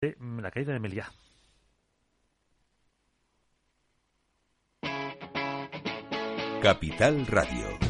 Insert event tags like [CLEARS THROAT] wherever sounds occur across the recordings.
de la caída de Meliá. Capital Radio.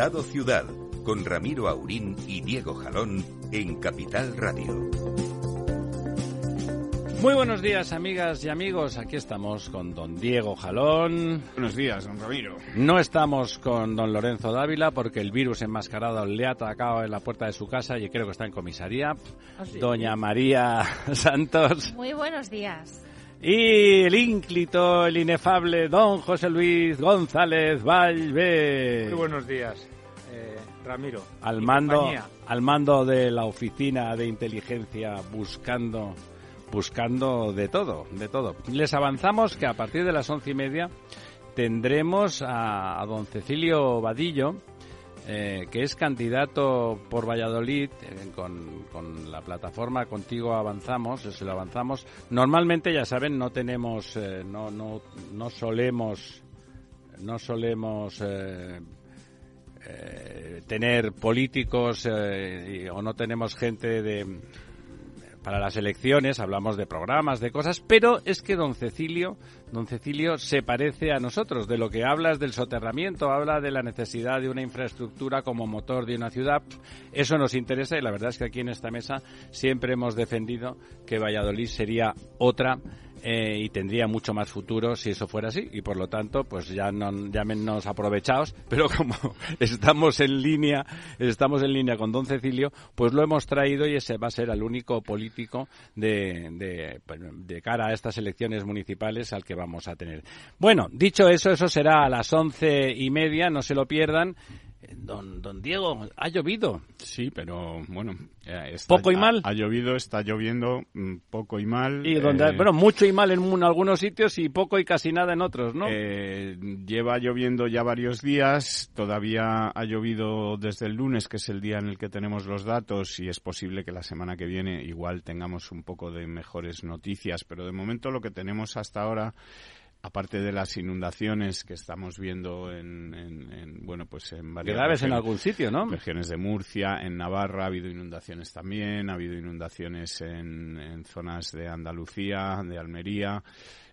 Estado Ciudad, con Ramiro Aurín y Diego Jalón en Capital Radio. Muy buenos días, amigas y amigos. Aquí estamos con don Diego Jalón. Buenos días, don Ramiro. No estamos con don Lorenzo Dávila porque el virus enmascarado le ha atacado en la puerta de su casa y creo que está en comisaría. Doña María [LAUGHS] Santos. Muy buenos días. Y el ínclito, el inefable don José Luis González Valve. Muy buenos días, eh, Ramiro. Al mando, al mando de la oficina de inteligencia buscando, buscando de todo, de todo. Les avanzamos que a partir de las once y media tendremos a, a don Cecilio Vadillo, eh, que es candidato por Valladolid eh, con, con la plataforma Contigo Avanzamos, se lo avanzamos. Normalmente, ya saben, no tenemos, eh, no, no, no solemos, no solemos tener políticos o no tenemos gente de para las elecciones, hablamos de programas, de cosas, pero es que don Cecilio, don Cecilio se parece a nosotros, de lo que hablas del soterramiento, habla de la necesidad de una infraestructura como motor de una ciudad, eso nos interesa y la verdad es que aquí en esta mesa siempre hemos defendido que Valladolid sería otra eh, y tendría mucho más futuro si eso fuera así. Y por lo tanto pues ya no llámenos aprovechados [LAUGHS] pero como estamos en línea estamos en línea con don Cecilio pues lo hemos traído y ese va a ser el único político de, de, de cara a estas elecciones municipales al que vamos a tener. Bueno dicho eso eso será a las once y media no se lo pierdan Don, don Diego, ha llovido. Sí, pero bueno. está- ¿Poco y ha- mal? Ha, llovido, está lloviendo mm, poco y mal. Y donde, eh, bueno, mucho y mal en un- algunos sitios y poco y casi nada en otros, ¿no? eh, lleva lloviendo ya varios días, todavía ha llovido desde el lunes, que es el día en el que tenemos los datos, y es posible que la semana que viene igual tengamos un poco de mejores noticias, pero de momento lo que tenemos hasta ahora aparte de las inundaciones que estamos viendo en, en- en, bueno pues en varias Graves en algún sitio, ¿no? regiones de Murcia, en Navarra ha habido inundaciones también, ha habido inundaciones en, en zonas de Andalucía, de Almería.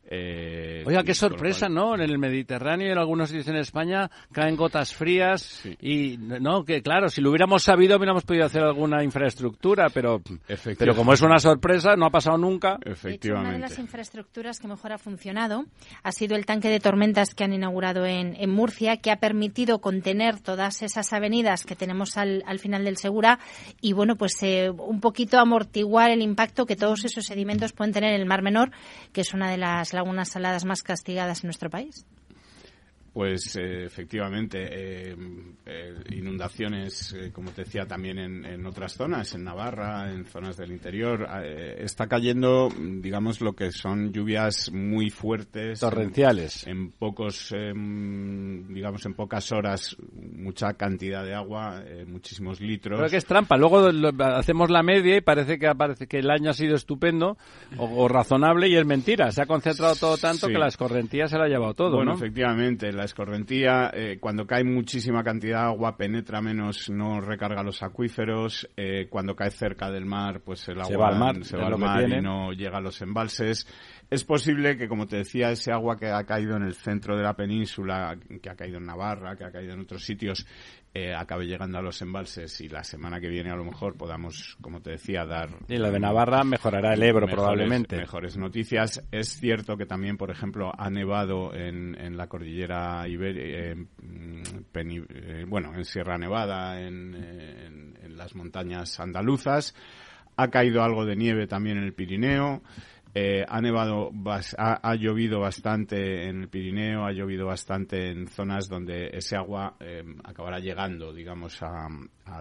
Eh, Oiga, qué sorpresa, ¿no? En el Mediterráneo y en algunos sitios en España caen gotas frías y, no, que claro, si lo hubiéramos sabido hubiéramos podido hacer alguna infraestructura, pero, pero como es una sorpresa, no ha pasado nunca. De hecho, una de las infraestructuras que mejor ha funcionado ha sido el tanque de tormentas que han inaugurado en, en Murcia, que ha permitido contener todas esas avenidas que tenemos al, al final del Segura y, bueno, pues eh, un poquito amortiguar el impacto que todos esos sedimentos pueden tener en el Mar Menor, que es una de las lagunas saladas más castigadas en nuestro país. Pues eh, efectivamente, eh, eh, inundaciones, eh, como te decía, también en, en otras zonas, en Navarra, en zonas del interior. eh, está cayendo, digamos, lo que son lluvias muy fuertes. Torrenciales. En, pocos, em, digamos, en pocas horas, mucha cantidad de agua, eh, muchísimos litros. Creo que es trampa. Luego lo- hacemos la media y parece que parece que el año ha sido estupendo o, o razonable y es mentira. Se ha concentrado todo tanto Sí. que la escorrentía se lo ha llevado todo, bueno, ¿no? efectivamente, la escorrentía, eh, cuando cae muchísima cantidad de agua, penetra menos, no recarga los acuíferos. eh, cuando cae cerca del mar, pues el agua Se va al mar, se va al mar y no llega a los embalses. Es posible que, como te decía, ese agua que ha caído en el centro de la península, que ha caído en Navarra, que ha caído en otros sitios, eh, acabe llegando a los embalses y la semana que viene a lo mejor podamos, como te decía, dar... Y la de Navarra mejorará el Ebro probablemente. Mejores noticias. Es cierto que también, por ejemplo, ha nevado en, en la cordillera Ibérica, mm, eh, bueno, en Sierra Nevada, en, en las montañas andaluzas. Ha caído algo de nieve también en el Pirineo. Eh, ha nevado, ha, llovido bastante en el Pirineo, ha llovido bastante en zonas donde ese agua eh, acabará llegando, digamos, a,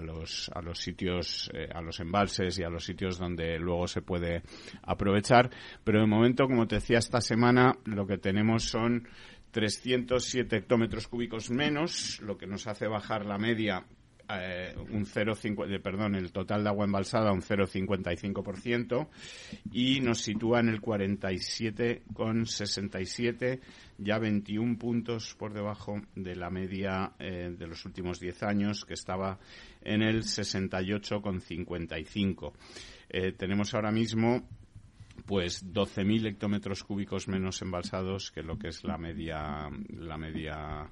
los, a los sitios, eh, a los embalses y a los sitios donde luego se puede aprovechar. Pero de momento, como te decía, esta semana lo que tenemos son 307 hectómetros cúbicos menos, lo que nos hace bajar la media eh, un 0,50, perdón, el total de agua embalsada un 0,55% y nos sitúa en el 47,67, ya 21 puntos por debajo de la media eh, de los últimos 10 años, que estaba en el 68,55. Eh, tenemos ahora mismo pues 12.000 hectómetros cúbicos menos embalsados que lo que es la media la media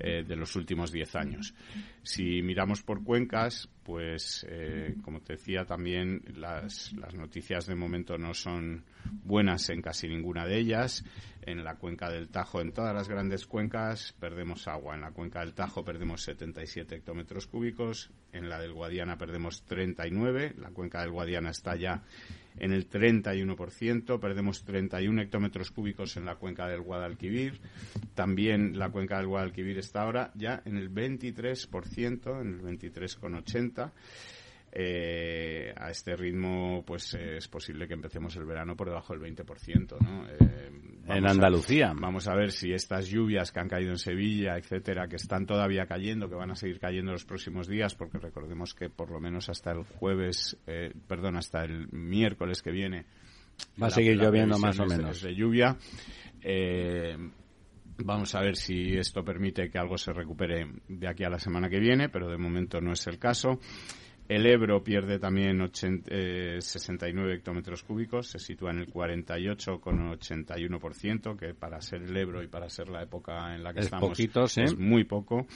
eh, de los últimos 10 años. Si miramos por cuencas, pues eh, como te decía también las, las noticias de momento no son buenas en casi ninguna de ellas. En la cuenca del Tajo, en todas las grandes cuencas, perdemos agua. En la cuenca del Tajo perdemos 77 hectómetros cúbicos. En la del Guadiana perdemos 39. La cuenca del Guadiana está ya en el 31%, perdemos 31 hectómetros cúbicos en la cuenca del Guadalquivir, también la cuenca del Guadalquivir está ahora ya en el 23%, en el 23,80%. Eh, a este ritmo, pues eh, es posible que empecemos el verano por debajo del 20%, ¿no? Eh, en Andalucía. vamos a ver si estas lluvias que han caído en Sevilla, etcétera, que están todavía cayendo, que van a seguir cayendo los próximos días, porque recordemos que por lo menos hasta el jueves, perdón, hasta el miércoles que viene. Va a seguir lloviendo más o menos. De lluvia. Vamos a ver si esto permite que algo se recupere de aquí a la semana que viene, pero de momento no es el caso. El Ebro pierde también 69 eh, hectómetros cúbicos, se sitúa en el 48,81%, que para ser el Ebro y para ser la época en la que estamos es muy poco.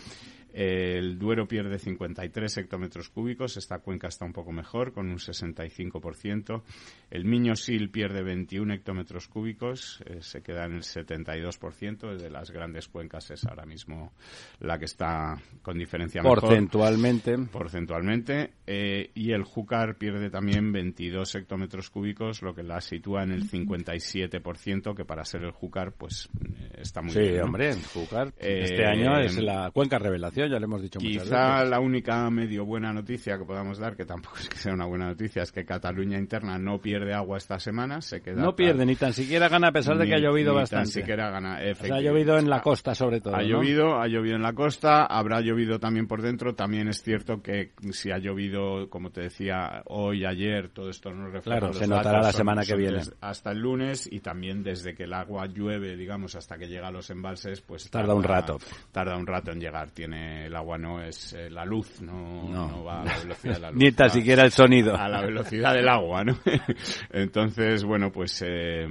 El Duero pierde 53 hectómetros cúbicos, esta cuenca está un poco mejor, con un 65%. El Miño-Sil pierde 21 hectómetros cúbicos, eh, se queda en el 72%. De las grandes cuencas es ahora mismo la que está con diferencia Porcentualmente. Porcentualmente. Eh, y el Júcar pierde también 22 hectómetros cúbicos, lo que la sitúa en el 57%, que para ser el Júcar, pues eh, está muy bien. Sí, hombre, Júcar este año es la cuenca revelación ya le hemos dicho Quizá la única medio buena noticia que podamos dar, que tampoco es que sea una buena noticia, es que Cataluña interna no pierde agua esta semana, se queda... No pierde, ni tan siquiera gana a pesar de que ha llovido bastante. Ni siquiera gana, ha llovido en la costa sobre todo, Ha llovido, ha llovido en la costa, habrá llovido también por dentro, también es cierto que si ha llovido, como te decía, hoy, ayer, todo esto no refleja Claro, se notará la semana que viene. Hasta el lunes y también desde que el agua llueve, digamos, hasta que llega a los embalses, pues... Tarda un rato. Tarda un rato en llegar, tiene el agua no es eh, la luz, no, va a la velocidad de la [LAUGHS] luz. Ni tan siquiera el sonido. A la velocidad del agua, ¿no? [LAUGHS] Entonces, bueno, pues eh,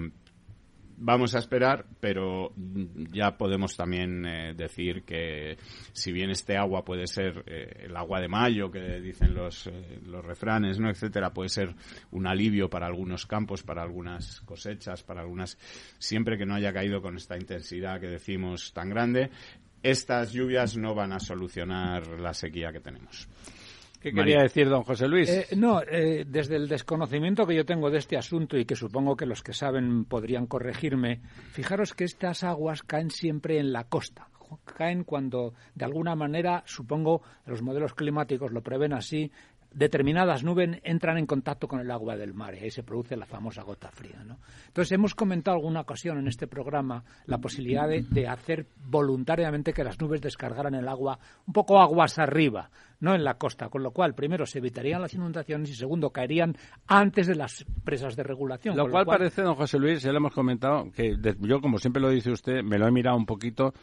vamos a esperar, pero ya podemos también eh, decir que si bien este agua puede ser el agua de mayo que dicen los, los refranes, ¿no? etcétera, puede ser un alivio para algunos campos, para algunas cosechas, para algunas siempre que no haya caído con esta intensidad que decimos tan grande, estas lluvias no van a solucionar la sequía que tenemos. ¿Qué quería decir don José Luis? Eh, no, eh, desde el desconocimiento que yo tengo de este asunto y que supongo que los que saben podrían corregirme, fijaros que estas aguas caen siempre en la costa. Caen cuando, de alguna manera, supongo, los modelos climáticos lo prevén así, determinadas nubes entran en contacto con el agua del mar y ahí se produce la famosa gota fría. ¿no? Entonces, hemos comentado alguna ocasión en este programa la posibilidad de, hacer voluntariamente que las nubes descargaran el agua un poco aguas arriba, no en la costa, con lo cual, primero, se evitarían las inundaciones y, segundo, caerían antes de las presas de regulación. Lo, cual, parece, don José Luis, ya lo hemos comentado, que yo, como siempre lo dice usted, me lo he mirado un poquito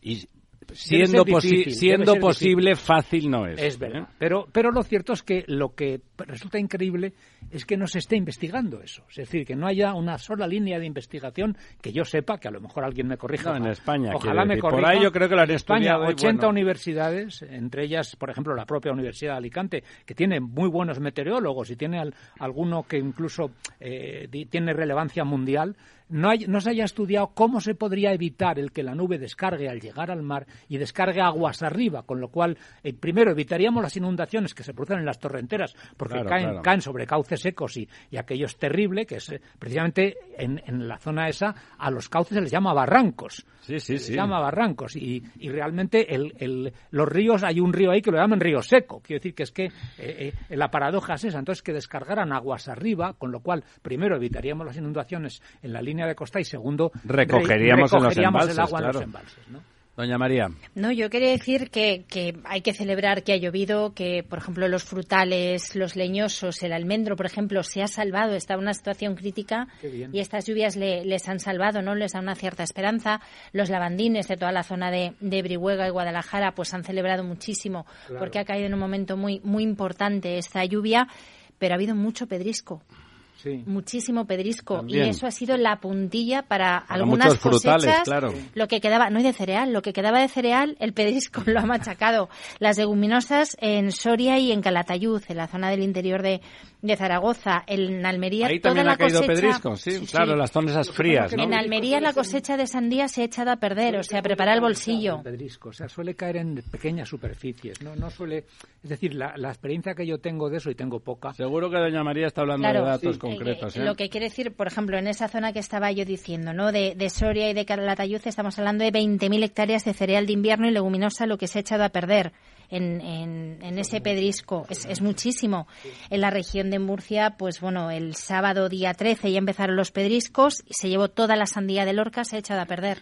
y siendo, difícil, siendo posible, fácil no es. Es verdad. Pero, pero lo cierto es que lo que resulta increíble es que no se esté investigando eso. Es decir, que no haya una sola línea de investigación que yo sepa, que a lo mejor alguien me corrija. No, en España, Ojalá me decir. Por corrija. ahí yo creo que lo han España, estudiado y 80 bueno. universidades, entre ellas, por ejemplo, la propia Universidad de Alicante, que tiene muy buenos meteorólogos y tiene al- alguno que incluso eh, tiene relevancia mundial, no, hay- no se haya estudiado cómo se podría evitar el que la nube descargue al llegar al mar y descargue aguas arriba, con lo cual, eh, primero, evitaríamos las inundaciones que se producen en las torrenteras, porque Claro, caen, claro. caen sobre cauces secos y, y aquello es terrible, que es eh, precisamente en, en la zona esa, a los cauces se les llama barrancos. Sí, sí, Se sí. llama barrancos y, y realmente el, el- los ríos, hay un río ahí que lo llaman río seco. Quiero decir que es que eh, eh, la paradoja es esa. Entonces, que descargaran aguas arriba, con lo cual, primero, evitaríamos las inundaciones en la línea de costa y segundo, re- Recogeríamos en los el embalses, agua en los claro. embalses. ¿no? Doña María. No, yo quería decir que, que hay que celebrar que ha llovido, que, por ejemplo, los frutales, los leñosos, el almendro, por ejemplo, se ha salvado, está en una situación crítica y estas lluvias le- les han salvado, ¿no? Les da una cierta esperanza. Los lavandines de toda la zona de, de Brihuega y Guadalajara, pues han celebrado muchísimo porque ha caído en un momento muy, muy importante esta lluvia, pero ha habido mucho pedrisco. Sí. Muchísimo pedrisco También. y eso ha sido la puntilla para, algunas frutales, cosechas. claro. Lo que quedaba, no hay de cereal, lo que quedaba de cereal, el pedrisco [LAUGHS] lo ha machacado. Las leguminosas en Soria y en Calatayud, en la zona del interior de, de Zaragoza, en Almería, Ahí toda también la ha caído cosecha- pedrisco, sí, claro, las zonas esas frías, ¿no? En Almería la cosecha de sandía se ha echado a perder, o sea, prepara el bolsillo. Pedrisco, o sea, suele caer en pequeñas superficies, no, no suele, es decir, la, la experiencia que yo tengo de eso y tengo poca. Seguro que Doña María está hablando Claro, de datos sí. concretos. Eh, ¿eh? Lo que quiere decir, por ejemplo, en esa zona que estaba yo diciendo, ¿no? De, de Soria y de Calatayud, estamos hablando de 20.000 hectáreas de cereal de invierno y leguminosa, lo que se ha echado a perder en, en, en ese pedrisco. Es, es muchísimo. En la región de Murcia, pues bueno, el sábado día 13 ya empezaron los pedriscos y se llevó toda la sandía de Lorca, se ha echado a perder.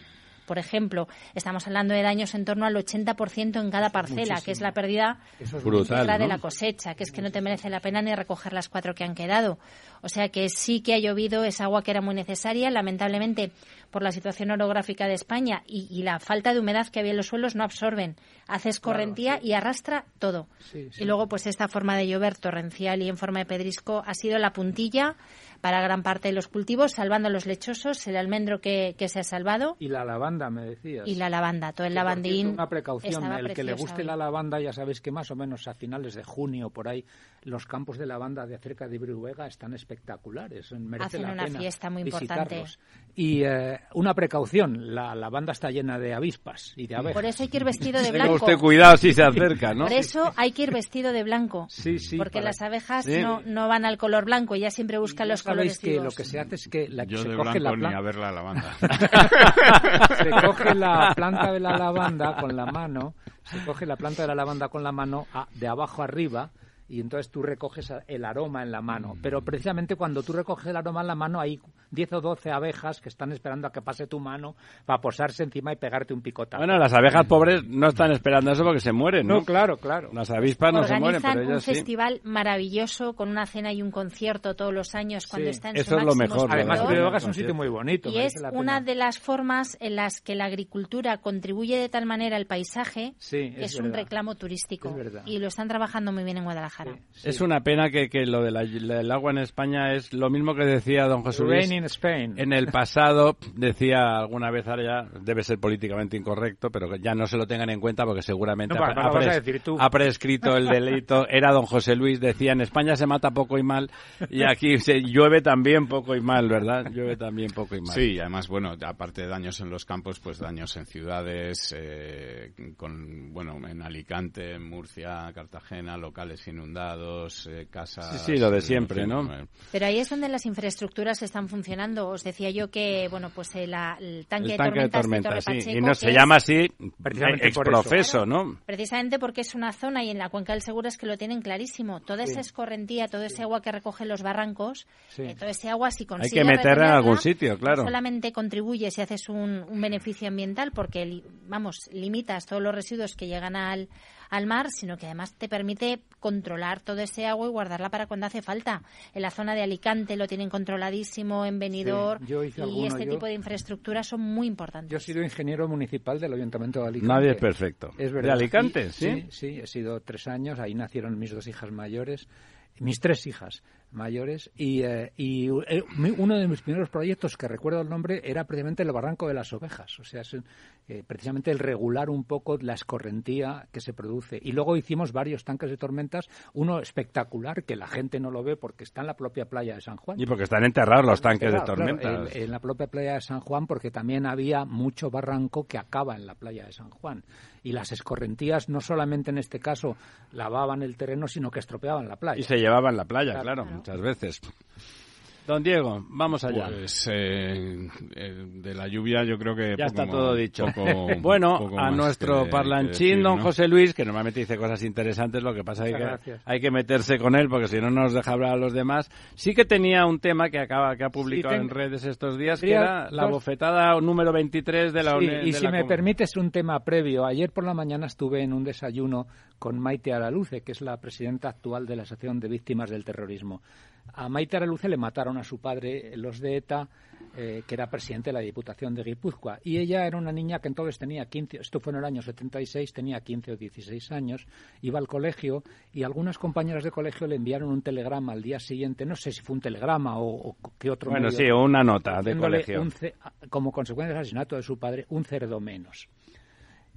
Por ejemplo, estamos hablando de daños en torno al 80% en cada parcela, que es la pérdida es Brutal, de la cosecha, que es que no te merece la pena ni recoger las cuatro que han quedado. O sea que sí que ha llovido, es agua que era muy necesaria. Lamentablemente, por la situación orográfica de España y, y la falta de humedad que había en los suelos, no absorben. Hace escorrentía y arrastra todo. Sí, sí. Y luego, pues esta forma de llover torrencial y en forma de pedrisco ha sido la puntilla para gran parte de los cultivos, salvando los lechosos, el almendro que, que se ha salvado Y la lavanda, me decías. y la lavanda. Todo el Que, cierto, lavandín. Una precaución, el que le guste la lavanda, ya sabéis que más o menos a finales de junio, por ahí, los campos de lavanda de cerca de Brihuega están espectaculares. Merece Hacen la una pena fiesta muy importante. Y eh, una precaución, la lavanda está llena de avispas y de abejas. Por eso hay que ir vestido de [LAUGHS] Tenga blanco. usted cuidado si se acerca, ¿no? Por eso hay que ir vestido de blanco. [LAUGHS] Sí, sí, porque para- las abejas Sí. no, no van al color blanco, ellas siempre buscan Ya los sabéis colores que vivos. lo que se hace es que la, Yo se de coge la ni planta a ver la lavanda. [LAUGHS] se coge la planta de la lavanda con la mano, se coge la planta de la lavanda con la mano a- de abajo arriba y entonces tú recoges el aroma en la mano. Pero precisamente cuando tú recoges el aroma en la mano hay 10 o 12 abejas que están esperando a que pase tu mano para posarse encima y pegarte un picotazo. Bueno, las abejas pobres no están esperando eso porque se mueren, ¿no? no, claro, claro. Las avispas no se mueren, pero un ellas sí. festival maravilloso con una cena y un concierto todos los años cuando Sí, está en eso su es lo mejor, Además. Brihuega es un sitio muy bonito. Y es la una pena. de las formas en las que la agricultura contribuye de tal manera al paisaje Sí, que es es, un reclamo turístico. Es verdad. Y lo están trabajando muy bien en Guadalajara. Sí, Es una pena que, que lo del agua en España es lo mismo que decía don José Luis. Rain in Spain. En el pasado decía alguna vez, ahora ya debe ser políticamente incorrecto, pero que ya no se lo tengan en cuenta porque seguramente No, ha prescrito el delito. Era don José Luis, decía, en España se mata poco y mal y aquí se llueve también poco y mal, ¿verdad? Llueve también poco y mal. Sí, y además, bueno, aparte de daños en los campos, pues daños en ciudades, eh, con, bueno, en Alicante, en Murcia, Cartagena, locales inundados, eh, casas... Sí, sí, lo de siempre, ¿no? eh, Pero ahí es donde las infraestructuras están funcionando. Os decía yo que, bueno, pues el, el tanque, El tanque de de tormentas tormenta, Torre sí. Y no se llama así Precisamente ex por eso. profeso, ¿no? Precisamente porque es una zona y en la cuenca del Segura es que lo tienen clarísimo. Toda esa escorrentía, todo ese agua que recogen los barrancos, Sí. eh, todo ese agua si Hay consigues que meterla en algún sitio, claro. No solamente contribuye si haces un, un beneficio ambiental porque, vamos, limitas todos los residuos que llegan al, al mar, sino que además te permite controlar todo ese agua y guardarla para cuando hace falta. En la zona de Alicante lo tienen controladísimo, en Benidorm, y este tipo de infraestructuras son muy importantes. Yo he sido ingeniero municipal del Ayuntamiento de Alicante. Nadie es perfecto. Es ¿De Alicante? ¿sí? sí, he sido tres años, ahí nacieron mis dos hijas mayores mis tres hijas mayores. Y, eh, y eh, uno de mis primeros proyectos que recuerdo el nombre era precisamente el barranco de las ovejas. O sea es, eh, precisamente el regular un poco la escorrentía que se produce. Y luego hicimos varios tanques de tormentas. Uno espectacular que la gente no lo ve porque está en la propia playa de San Juan. Y porque están enterrados los tanques de tormentas. en, la propia playa de San Juan porque también había mucho barranco que acaba en la playa de San Juan. Y las escorrentías no solamente en este caso lavaban el terreno sino que estropeaban la playa. Y se llevaban la playa claro muchas veces. Don Diego, vamos allá. Pues eh, eh, de la lluvia yo creo que... Ya está todo dicho. [LAUGHS] bueno, a nuestro parlanchín, don José Luis, que normalmente dice cosas interesantes, lo que pasa es que hay que meterse con él porque si no nos deja hablar a los demás. Sí que tenía un tema que acaba que ha publicado en redes estos días, que era la bofetada número 23 de la sí, Y si me permites un tema previo, ayer por la mañana estuve en un desayuno con Maite Araluce, que es la presidenta actual de la Asociación de Víctimas del Terrorismo. A Maite Araluce le mataron a su padre los de ETA, eh, que era presidente de la Diputación de Guipúzcoa. Y ella era una niña que entonces tenía 15, esto fue en el año 76, tenía 15 o 16 años, iba al colegio y algunas compañeras de colegio le enviaron un telegrama al día siguiente, no sé si fue un telegrama o, qué otro Bueno, sí, una nota de colegio. como consecuencia del asesinato de su padre, un cerdo menos.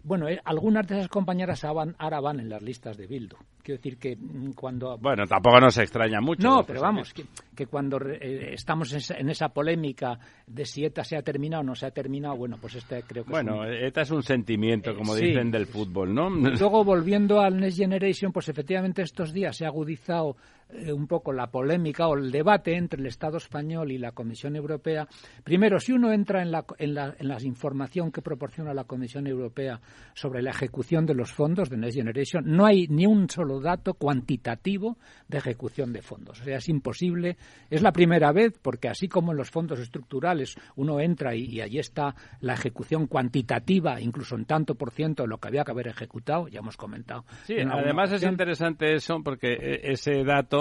Bueno, eh, algunas de esas compañeras ahora van en las listas de Bildu. Quiero decir que mm, cuando... Bueno, tampoco nos extraña mucho. No, pero vamos, que, cuando eh, estamos en esa, polémica de si ETA se ha terminado o no se ha terminado, bueno, pues este creo que Bueno, ETA es un sentimiento, como dicen, del fútbol, ¿no? Luego, volviendo al Next Generation, pues efectivamente estos días se ha agudizado eh, un poco la polémica o el debate entre el Estado español y la Comisión Europea. Primero, si uno entra en la, en la, en la información que proporciona la Comisión Europea sobre la ejecución de los fondos de Next Generation, no hay ni un solo dato cuantitativo de ejecución de fondos. O sea, es imposible. Es la primera vez porque así como en los fondos estructurales uno entra y, allí está la ejecución cuantitativa, incluso en tanto por ciento de lo que había que haber ejecutado, ya hemos comentado. Sí, además es interesante eso porque e, ese dato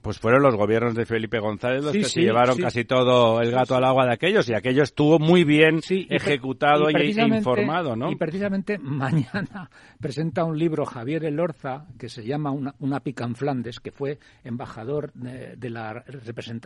pues fueron los gobiernos de Felipe González los que se llevaron casi todo el gato al agua de aquellos y aquello estuvo muy bien ejecutado y, e informado, ¿no? Y precisamente mañana [LAUGHS] presenta un libro Javier Elorza que se llama Una, una pica en Flandes, que fue embajador de, de la,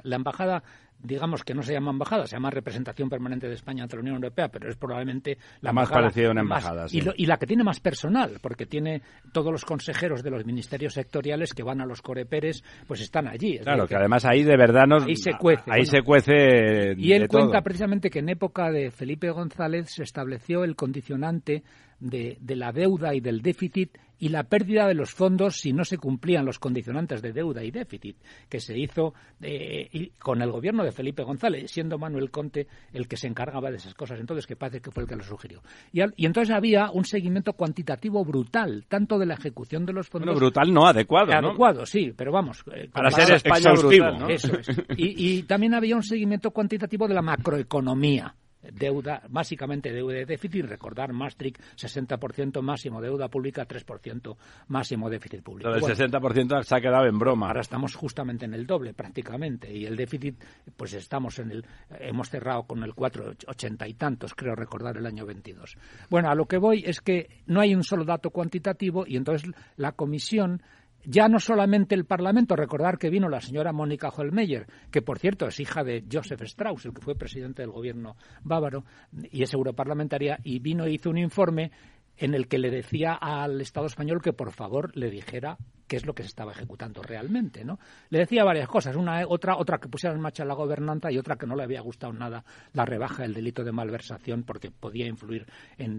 la embajada digamos que no se llama embajada, se llama representación permanente de España ante la Unión Europea, pero es probablemente la más parecida a una embajada. y, la que tiene más personal, porque tiene todos los consejeros de los ministerios sectoriales que van a los coreperes, pues están allí. Claro, que, además ahí de verdad nos... Ahí se cuece. Ahí se cuece Y él cuenta precisamente que en época de Felipe González se estableció el condicionante de, de la deuda y del déficit y la pérdida de los fondos si no se cumplían los condicionantes de deuda y déficit, que se hizo eh, con el gobierno de Felipe González, siendo Manuel Conte el que se encargaba de esas cosas. Entonces, que parece que fue el que lo sugirió. Y, entonces había un seguimiento cuantitativo brutal, tanto de la ejecución de los fondos. brutal no adecuado. Adecuado, sí, pero vamos. Eh, Para ser España brutal, Eso es. y también había un seguimiento cuantitativo de la macroeconomía deuda, básicamente deuda de déficit, recordar Maastricht 60% máximo deuda pública, 3% máximo déficit público. el 60% se ha quedado en broma. Ahora estamos justamente en el doble prácticamente y el déficit pues estamos en el hemos cerrado con el 4,80 y tantos, creo recordar el año 22. Bueno, a lo que voy es que no hay un solo dato cuantitativo y entonces la comisión ya no solamente el Parlamento, recordar que vino la señora Mónica Holmeyer, que por cierto es hija de Joseph Strauss, el que fue presidente del gobierno bávaro y es europarlamentaria, y vino e hizo un informe en el que le decía al Estado español que por favor le dijera qué es lo que se estaba ejecutando realmente, ¿no? Le decía varias cosas, una otra otra que pusiera en marcha la gobernanza y otra que no le había gustado nada la rebaja del delito de malversación porque podía influir en,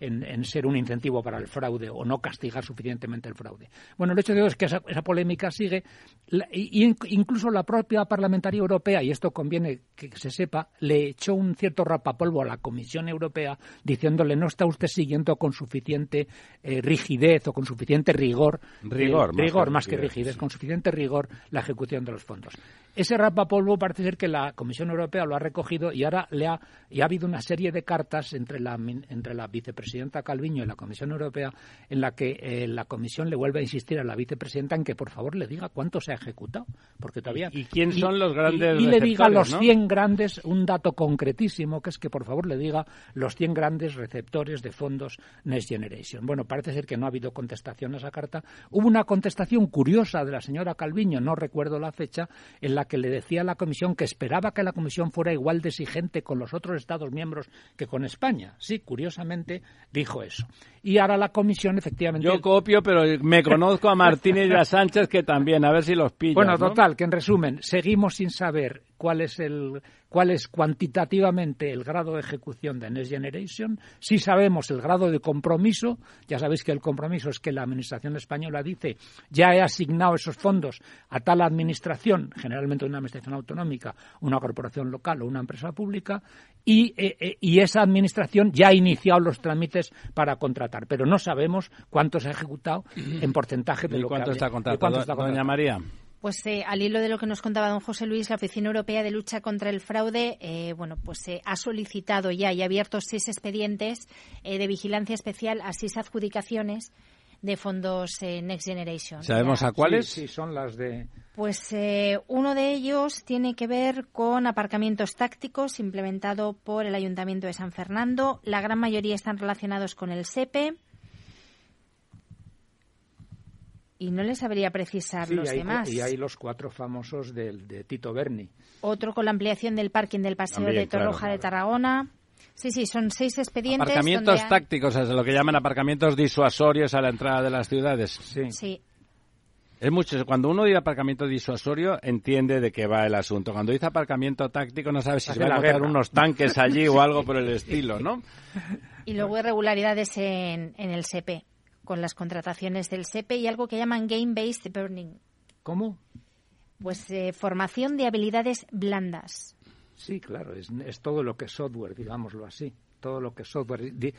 en, ser un incentivo para el fraude o no castigar suficientemente el fraude. Bueno, el hecho de hoy es que esa, polémica sigue y incluso la propia parlamentaria europea y esto conviene que se sepa le echó un cierto rapapolvo a la Comisión Europea diciéndole no está usted siguiendo con suficiente eh, rigidez o con suficiente rigor rigor, rigor más que rigidez, con suficiente rigor la ejecución de los fondos. Ese rapapolvo parece ser que la Comisión Europea lo ha recogido y ahora le ha, y ha habido una serie de cartas entre la, entre la vicepresidenta Calviño y la Comisión Europea en la que eh, la Comisión le vuelve a insistir a la vicepresidenta en que por favor le diga cuánto se ha ejecutado. Porque todavía. ¿Y, quién son los grandes Y, le diga los 100 grandes, un dato concretísimo, que es que por favor le diga los 100 grandes receptores de fondos Next Generation. Bueno, parece ser que no ha habido contestación a esa carta. Hubo una contestación curiosa de la señora Calviño, no recuerdo la fecha, en la que le decía a la Comisión que esperaba que la Comisión fuera igual de exigente con los otros Estados miembros que con España. Sí, curiosamente dijo eso. Y ahora la Comisión, efectivamente. Yo copio, pero me conozco a Martínez y a Sánchez que también, a ver si los pillan. Bueno, total, que en resumen, seguimos sin saber cuál es el cuál es cuantitativamente el grado de ejecución de Next Generation, si sabemos el grado de compromiso, ya sabéis que el compromiso es que la administración española dice ya he asignado esos fondos a tal administración, generalmente una administración autonómica, una corporación local o una empresa pública, y, eh, eh, y esa administración ya ha iniciado los trámites para contratar, pero no sabemos cuánto se ha ejecutado en [CLEARS THROAT] porcentaje de ¿Y lo cuánto, que está contratado, Doña María? Pues eh, al hilo de lo que nos contaba don José Luis, la Oficina Europea de Lucha contra el Fraude, eh, bueno, pues se ha solicitado ya y ha abierto seis expedientes eh, de vigilancia especial a seis adjudicaciones de fondos Next Generation. ¿Sabemos a cuáles? Sí, son las de. Pues uno de ellos tiene que ver con aparcamientos tácticos implementado por el Ayuntamiento de San Fernando. La gran mayoría están relacionados con el SEPE. Y no les sabría precisar los demás. Y hay los cuatro famosos de, de, Tito Berni. Otro con la ampliación del parking del Paseo de Torroja claro, de Tarragona. Sí, sí, son seis expedientes. Aparcamientos donde tácticos, es lo que llaman aparcamientos disuasorios a la entrada de las ciudades. Sí. sí. Es mucho. Cuando uno dice aparcamiento disuasorio, entiende de qué va el asunto. Cuando dice aparcamiento táctico, no sabe si se van a encontrar unos tanques allí o algo por el [LAUGHS] estilo, ¿no? Y luego irregularidades en, en el SEPE con las contrataciones del SEPE y algo que llaman Game-Based Burning. ¿Cómo? Pues eh, formación de habilidades blandas. Sí, claro, es, es, todo lo que es software, digámoslo así. Todo lo que es software. Eh,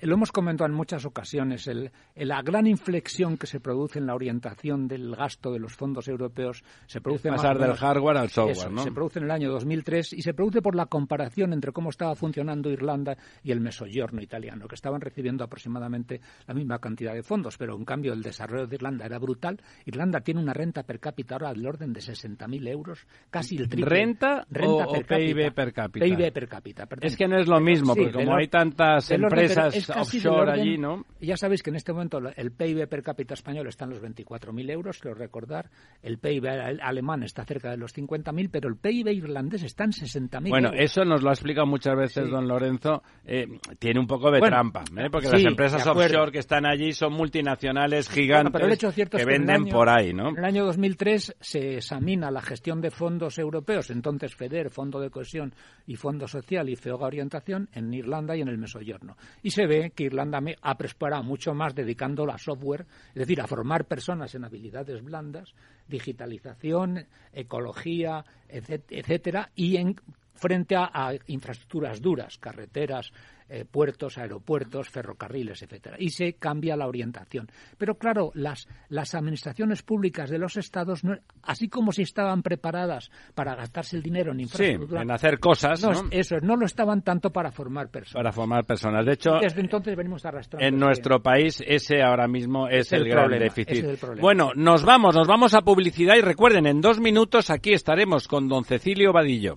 lo hemos comentado en muchas ocasiones. El, la gran inflexión que se produce en la orientación del gasto de los fondos europeos se produce. Pasar del hardware al software, eso, ¿no? Se produce en el año 2003 y se produce por la comparación entre cómo estaba funcionando Irlanda y el Mesogiorno italiano, que estaban recibiendo aproximadamente la misma cantidad de fondos, pero en cambio el desarrollo de Irlanda era brutal. Irlanda tiene una renta per cápita ahora del orden de 60.000 euros, casi el triple. ¿Renta, renta o, per o PIB per cápita? PIB per cápita. Perdón. Es que no es lo mismo, Sí, porque como hay tantas orden, empresas pero offshore orden- allí, ¿no? Ya sabéis que en este momento el PIB per cápita español está en los 24.000 euros, creo recordar. El PIB ale- alemán está cerca de los 50.000, pero el PIB irlandés está en 60.000 Bueno, euros. eso nos lo ha explicado muchas veces Sí. don Lorenzo. eh, tiene un poco de Bueno, trampa, ¿eh? porque sí, las empresas offshore que están allí son multinacionales Bueno, gigantes pero hecho cierto que es venden año- por ahí, ¿no? En el año 2003 se examina la gestión de fondos europeos, entonces FEDER, Fondo de Cohesión y Fondo Social y FEOGA Orientación en Irlanda y en el Mesoyorno. Y se ve que Irlanda ha prosperado mucho más dedicándolo a software, es decir, a formar personas en habilidades blandas, digitalización, ecología, etc- etcétera, y en frente a infraestructuras duras, carreteras, eh, puertos, aeropuertos, ferrocarriles, etcétera. Y se cambia la orientación. Pero claro, las, las administraciones públicas de los estados, no- así como si estaban preparadas para gastarse el dinero en Sí, infraestructura, en hacer cosas, no, ¿no? eso es, no lo estaban tanto para formar personas. Para formar personas. De hecho, Desde entonces venimos arrastrando. en ese- nuestro país ese ahora mismo es, Es el el, gran problema, déficit. es el. Bueno, nos vamos, nos vamos a publicidad y recuerden, en dos minutos aquí estaremos con don Cecilio Vadillo.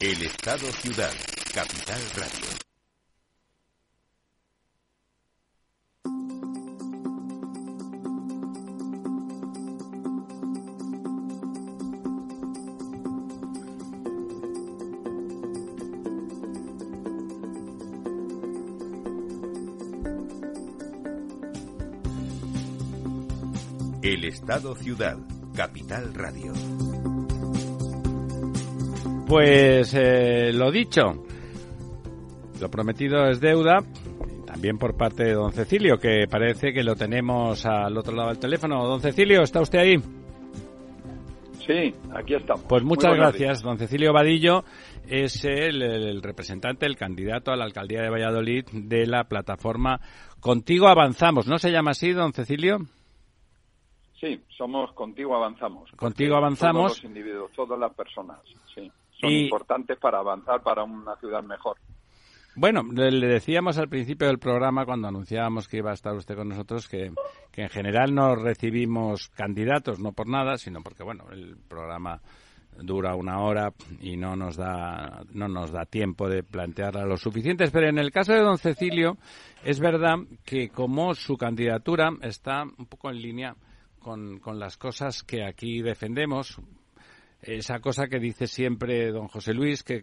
El Estado Ciudad, Capital Radio. El Estado Ciudad, Capital Radio. Pues eh, lo dicho, lo prometido es deuda, también por parte de don Cecilio, que parece que lo tenemos al otro lado del teléfono. Don Cecilio, ¿está usted ahí? Sí, aquí estamos. Pues muchas gracias, don Cecilio Vadillo es el, el, representante, el candidato a la alcaldía de Valladolid de la plataforma Contigo Avanzamos. ¿No se llama así, don Cecilio? Sí, somos Contigo Avanzamos. Contigo Avanzamos. Todos los individuos, todas las personas, sí son importantes para avanzar para una ciudad mejor. Bueno, le decíamos al principio del programa, cuando anunciábamos que iba a estar usted con nosotros, que, que en general no recibimos candidatos, no por nada, sino porque, bueno, el programa dura una hora y no nos da no nos da tiempo de plantearla lo suficientes pero en el caso de don Cecilio es verdad que como su candidatura está un poco en línea con, con las cosas que aquí defendemos esa cosa que dice siempre don José Luis, que,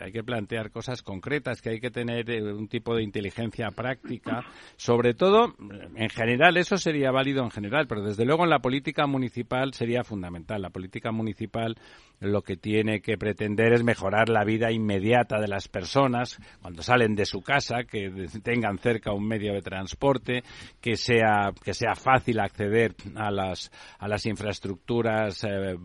hay que plantear cosas concretas, que hay que tener eh, un tipo de inteligencia práctica. [LAUGHS] Sobre todo, en general, eso sería válido en general, pero desde luego en la política municipal sería fundamental. La política municipal lo que tiene que pretender es mejorar la vida inmediata de las personas cuando salen de su casa, que tengan cerca un medio de transporte, que sea, que sea fácil acceder a las, a las infraestructuras eh,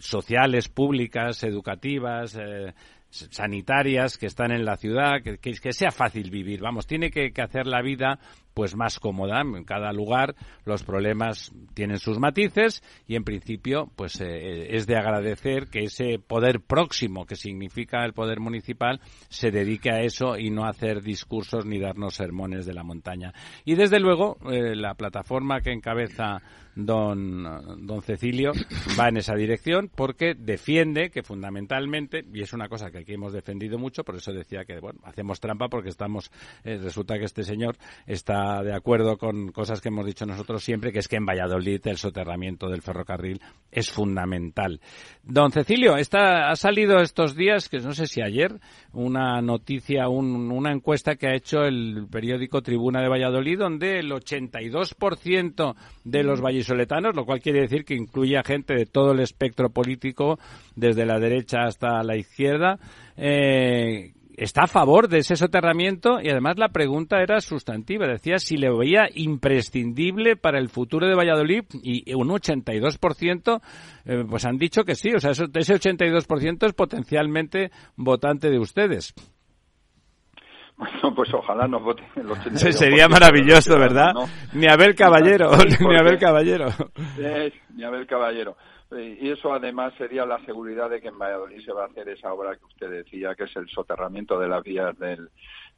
sociales, públicas, educativas, eh, sanitarias que están en la ciudad, que, que, sea fácil vivir. Vamos, tiene que, hacer la vida pues más cómoda. En cada lugar los problemas tienen sus matices y en principio pues eh, es de agradecer que ese poder próximo que significa el poder municipal se dedique a eso y no a hacer discursos ni darnos sermones de la montaña. Y desde luego eh, la plataforma que encabeza don, don Cecilio va en esa dirección porque defiende que fundamentalmente, y es una cosa que aquí hemos defendido mucho, por eso decía que bueno, hacemos trampa porque estamos, eh, resulta que este señor está de acuerdo con cosas que hemos dicho nosotros siempre, que es que en Valladolid el soterramiento del ferrocarril es fundamental. Don Cecilio, está, ha salido estos días, que no sé si ayer, una noticia, una encuesta que ha hecho el periódico Tribuna de Valladolid, donde el 82% de los vallisoletanos, lo cual quiere decir que incluye a gente de todo el espectro político, desde la derecha hasta la izquierda, eh, está a favor de ese soterramiento y además la pregunta era sustantiva. Decía si le veía imprescindible para el futuro de Valladolid y un 82% eh, pues han dicho que sí. O sea, ese 82% es potencialmente votante de ustedes. Bueno, pues ojalá nos voten el [LAUGHS] 82%. Sería maravilloso, ¿verdad? Ni Abel Caballero, [LAUGHS] ni Abel Caballero. ni Abel Caballero. Y eso además sería la seguridad de que en Valladolid se va a hacer esa obra que usted decía, que es el soterramiento de las vías del,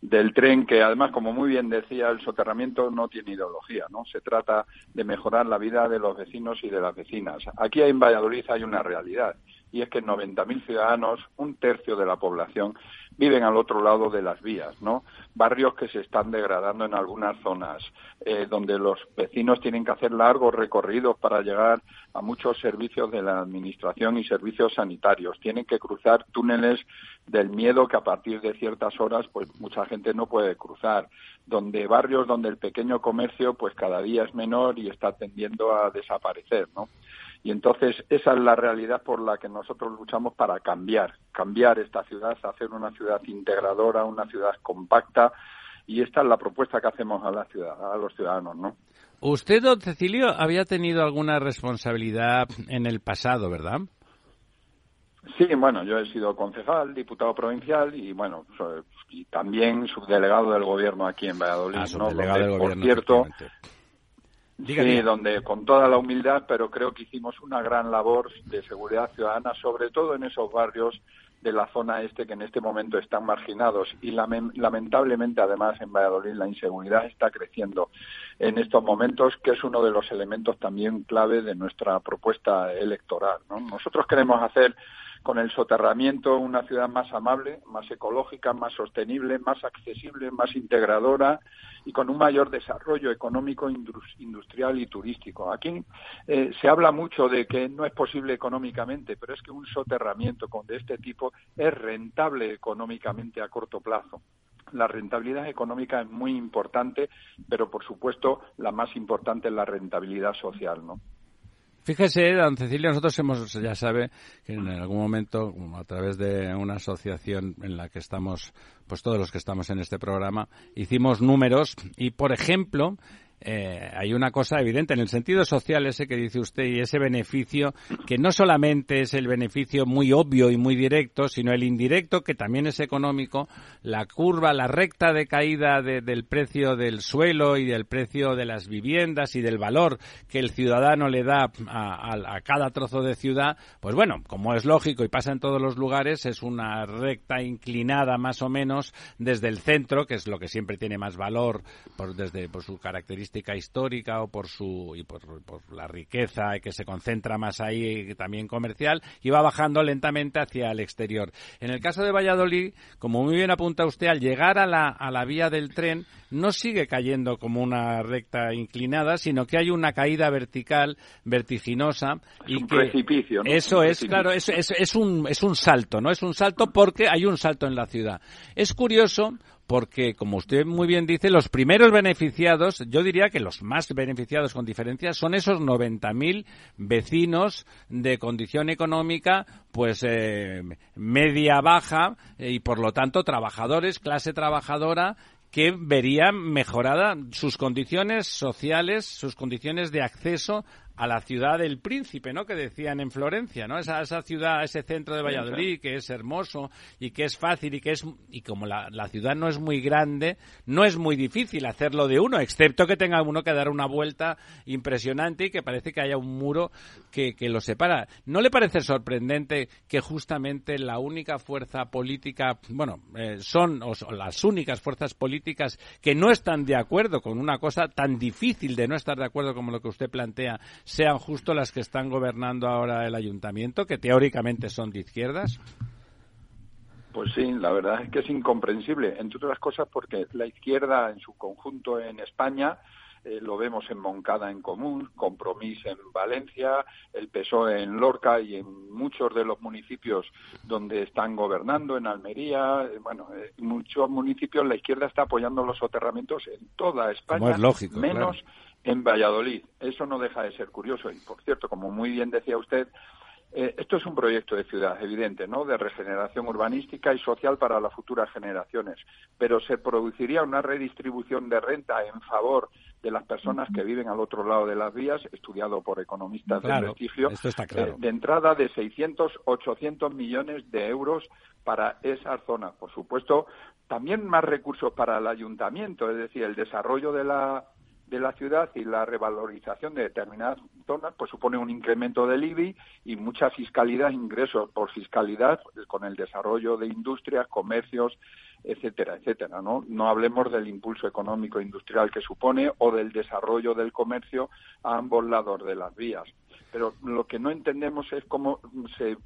del tren, que además, como muy bien decía, el soterramiento no tiene ideología, ¿no? Se trata de mejorar la vida de los vecinos y de las vecinas. Aquí en Valladolid hay una realidad, y es que 90.000 ciudadanos, un tercio de la población, viven al otro lado de las vías, ¿no? Barrios que se están degradando en algunas zonas, eh, donde los vecinos tienen que hacer largos recorridos para llegar a muchos servicios de la administración y servicios sanitarios. Tienen que cruzar túneles del miedo que a partir de ciertas horas, pues mucha gente no puede cruzar. Donde barrios donde el pequeño comercio, pues cada día es menor y está tendiendo a desaparecer, ¿no? Y entonces esa es la realidad por la que nosotros luchamos para cambiar, cambiar esta ciudad, hacer una ciudad integradora, una ciudad compacta. Y esta es la propuesta que hacemos a la ciudad, a los ciudadanos, ¿no? Usted, don Cecilio, había tenido alguna responsabilidad en el pasado, ¿verdad? Sí, bueno, yo he sido concejal, diputado provincial y, bueno, y también subdelegado del gobierno aquí en Valladolid. Ah, subdelegado del gobierno, por cierto, Sí, donde con toda la humildad, pero creo que hicimos una gran labor de seguridad ciudadana, sobre todo en esos barrios de la zona este que en este momento están marginados y lamentablemente además en Valladolid la inseguridad está creciendo en estos momentos que es uno de los elementos también clave de nuestra propuesta electoral. Nosotros queremos hacer con el soterramiento una ciudad más amable, más ecológica, más sostenible, más accesible, más integradora y con un mayor desarrollo económico, industrial y turístico. Aquí eh, se habla mucho de que no es posible económicamente, pero es que un soterramiento de este tipo es rentable económicamente a corto plazo. La rentabilidad económica es muy importante, pero por supuesto la más importante es la rentabilidad social, ¿no? Fíjese, don Cecilia, nosotros hemos, ya sabe, que en algún momento, a través de una asociación en la que estamos, pues todos los que estamos en este programa, hicimos números y, por ejemplo, eh, hay una cosa evidente en el sentido social ese que dice usted y ese beneficio que no solamente es el beneficio muy obvio y muy directo, sino el indirecto que también es económico, la curva, la recta de caída del precio del suelo y del precio de las viviendas y del valor que el ciudadano le da a, a cada trozo de ciudad, pues bueno, como es lógico y pasa en todos los lugares, es una recta inclinada más o menos desde el centro, que es lo que siempre tiene más valor por, desde por su característica histórica o por su y por, la riqueza que se concentra más ahí también comercial y va bajando lentamente hacia el exterior. En el caso de Valladolid, como muy bien apunta usted, al llegar a la, a la vía del tren no sigue cayendo como una recta inclinada, sino que hay una caída vertical, vertiginosa. y un precipicio, Eso es, claro, es, es, es, un, es un salto, ¿no? Es un salto porque hay un salto en la ciudad. Es curioso porque, como usted muy bien dice, los primeros beneficiados, yo diría que los más beneficiados con diferencia, son esos 90.000 vecinos de condición económica, pues eh, media baja y, por lo tanto, trabajadores, clase trabajadora que verían mejorada sus condiciones sociales, sus condiciones de acceso a la ciudad del príncipe, ¿no? Que decían en Florencia, ¿no? Esa, esa ciudad, ese centro de Valladolid que es hermoso y que es fácil y que es y como la, la, ciudad no es muy grande, no es muy difícil hacerlo de uno, excepto que tenga uno que dar una vuelta impresionante y que parece que haya un muro que, que lo separa. ¿No le parece sorprendente que justamente la única fuerza política, bueno, eh, son o las únicas fuerzas políticas que no están de acuerdo con una cosa tan difícil de no estar de acuerdo como lo que usted plantea sean justo las que están gobernando ahora el ayuntamiento, que teóricamente son de izquierdas? Pues sí, la verdad es que es incomprensible, entre otras cosas porque la izquierda en su conjunto en España eh, lo vemos en Moncada en Común, Compromís en Valencia, el PSOE en Lorca y en muchos de los municipios donde están gobernando, en Almería, eh, bueno, en eh, muchos municipios la izquierda está apoyando los soterramientos en toda España, menos en Valladolid. Eso no deja de ser curioso. Y, por cierto, como muy bien decía usted, eh, esto es un proyecto de ciudad, evidente, ¿no? De regeneración urbanística y social para las futuras generaciones. Pero se produciría una redistribución de renta en favor de las personas que viven al otro lado de las vías, estudiado por economistas de prestigio, eh, de entrada de 600, 800 millones de euros para esas zonas. Por supuesto, también más recursos para el ayuntamiento, es decir, el desarrollo de la de la ciudad y la revalorización de determinadas zonas, pues supone un incremento del IBI y mucha fiscalidad, ingresos por fiscalidad, con el desarrollo de industrias, comercios, etcétera, etcétera. ¿no? no hablemos del impulso económico industrial que supone o del desarrollo del comercio a ambos lados de las vías. Pero lo que no entendemos es cómo, se,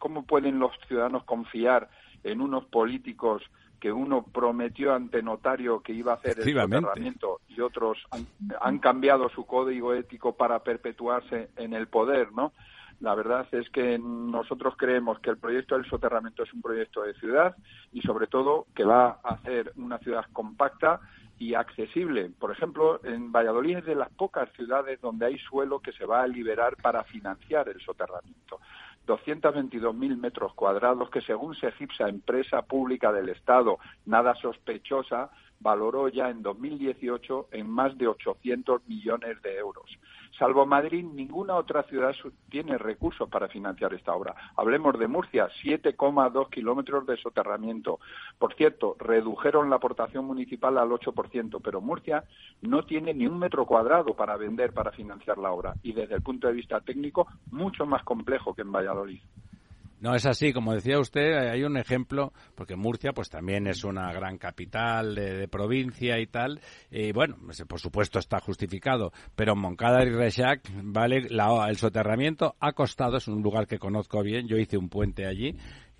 cómo pueden los ciudadanos confiar en unos políticos que uno prometió ante notario que iba a hacer el soterramiento y otros han, cambiado su código ético para perpetuarse en el poder, ¿no? La verdad es que nosotros creemos que el proyecto del soterramiento es un proyecto de ciudad y sobre todo que va a hacer una ciudad compacta y accesible. Por ejemplo, en Valladolid es de las pocas ciudades donde hay suelo que se va a liberar para financiar el soterramiento. 222.000 metros cuadrados que, según Segipsa, empresa pública del Estado, nada sospechosa, valoró ya en 2018 en más de 800 millones de euros. Salvo Madrid, ninguna otra ciudad tiene recursos para financiar esta obra. Hablemos de Murcia, 7,2 kilómetros de soterramiento. Por cierto, redujeron la aportación municipal al 8%, pero Murcia no tiene ni un metro cuadrado para vender, para financiar la obra. Y desde el punto de vista técnico, mucho más complejo que en Valladolid. No es así, como decía usted, hay un ejemplo, porque Murcia pues también es una gran capital de, provincia y tal, y bueno, por supuesto está justificado, pero Moncada y Rechac, vale, el soterramiento ha costado, es un lugar que conozco bien, yo hice un puente allí,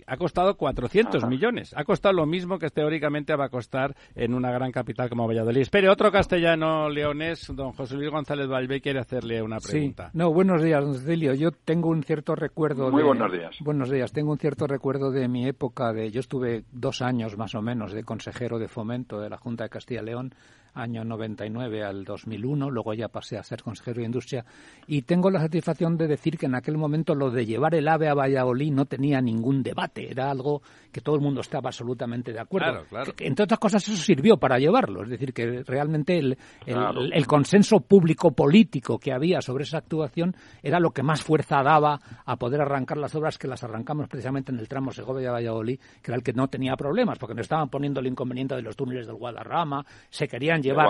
ha costado 400 millones. Ha costado lo mismo que teóricamente va a costar en una gran capital como Valladolid. Espere, otro castellano leonés, don José Luis González Valvé, quiere hacerle una pregunta. Sí. No, buenos días, don Cecilio. Yo tengo un cierto recuerdo Muy buenos días. Buenos días. Tengo un cierto recuerdo de mi época de... Yo estuve dos años más o menos de consejero de fomento de la Junta de Castilla y León año 99 al 2001, luego ya pasé a ser consejero de Industria, y tengo la satisfacción de decir que en aquel momento lo de llevar el AVE a Valladolid no tenía ningún debate, era algo que todo el mundo estaba absolutamente de acuerdo. entre otras cosas, eso sirvió para llevarlo, es decir, que realmente el, el, consenso público político que había sobre esa actuación era lo que más fuerza daba a poder arrancar las obras que las arrancamos precisamente en el tramo Segovia-Valladolid, que era el que no tenía problemas, porque nos estaban poniendo el inconveniente de los túneles del Guadarrama, se querían llevar.